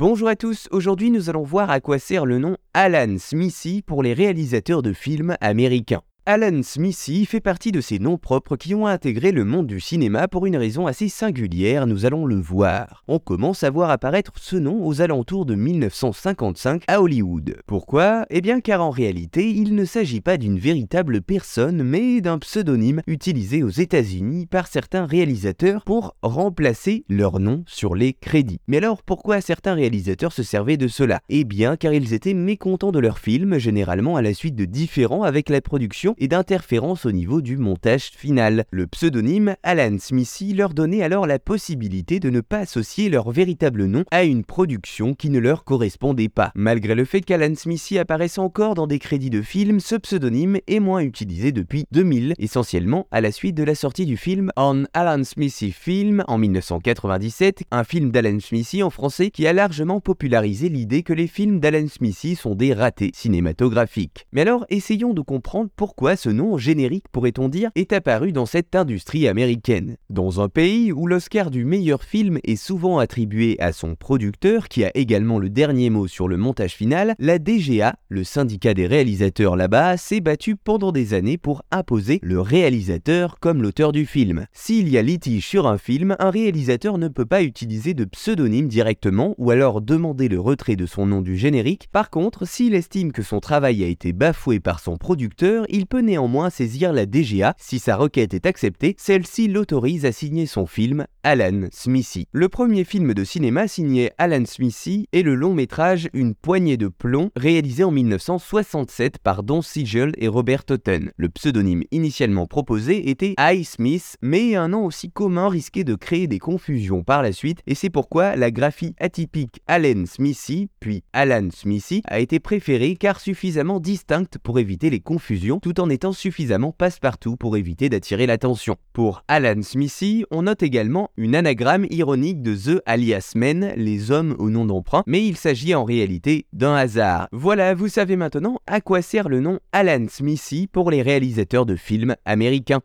Bonjour à tous, aujourd'hui nous allons voir à quoi sert le nom Alan Smithy pour les réalisateurs de films américains. Alan Smithy fait partie de ces noms propres qui ont intégré le monde du cinéma pour une raison assez singulière, nous allons le voir. On commence à voir apparaître ce nom aux alentours de 1955 à Hollywood. Pourquoi? Eh bien car en réalité, il ne s'agit pas d'une véritable personne, mais d'un pseudonyme utilisé aux États-Unis par certains réalisateurs pour remplacer leur nom sur les crédits. Mais alors pourquoi certains réalisateurs se servaient de cela? Eh bien car ils étaient mécontents de leur film, généralement à la suite de différents avec la production et d'interférences au niveau du montage final. Le pseudonyme Alan Smithy leur donnait alors la possibilité de ne pas associer leur véritable nom à une production qui ne leur correspondait pas. Malgré le fait qu'Alan Smithy apparaisse encore dans des crédits de films, ce pseudonyme est moins utilisé depuis 2000, essentiellement à la suite de la sortie du film On Alan Smithy Film en 1997, un film d'Alan Smithy en français qui a largement popularisé l'idée que les films d'Alan Smithy sont des ratés cinématographiques. Mais alors essayons de comprendre pourquoi ce nom générique, pourrait-on dire, est apparu dans cette industrie américaine? Dans un pays où l'Oscar du meilleur film est souvent attribué à son producteur, qui a également le dernier mot sur le montage final, la DGA, le syndicat des réalisateurs là-bas, s'est battu pendant des années pour imposer le réalisateur comme l'auteur du film. S'il y a litige sur un film, un réalisateur ne peut pas utiliser de pseudonyme directement ou alors demander le retrait de son nom du générique. Par contre, s'il estime que son travail a été bafoué par son producteur, il peut néanmoins saisir la DGA. Si sa requête est acceptée, celle-ci l'autorise à signer son film Alan Smithy. Le premier film de cinéma signé Alan Smithy est le long métrage Une poignée de plomb, réalisé en 1967 par Don Siegel et Robert Totten. Le pseudonyme initialement proposé était I. Smith, mais un nom aussi commun risquait de créer des confusions par la suite, et c'est pourquoi la graphie atypique Alan Smithy, puis Alan Smithy, a été préférée car suffisamment distincte pour éviter les confusions, tout en étant suffisamment passe-partout pour éviter d'attirer l'attention. Pour Alan Smithy, on note également une anagramme ironique de The alias Men, les hommes au nom d'emprunt, mais il s'agit en réalité d'un hasard. Voilà, vous savez maintenant à quoi sert le nom Alan Smithy pour les réalisateurs de films américains.